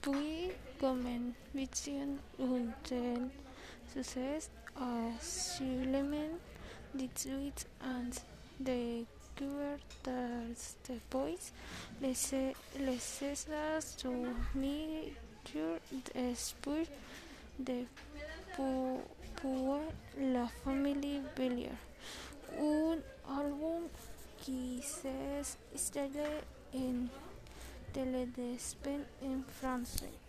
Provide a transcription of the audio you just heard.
Puis convention un tel succès assurément détruit en découvert depuis les États-Unis d'espoir de pour la famille Bélier, un qui s'est installé en télédespen en français.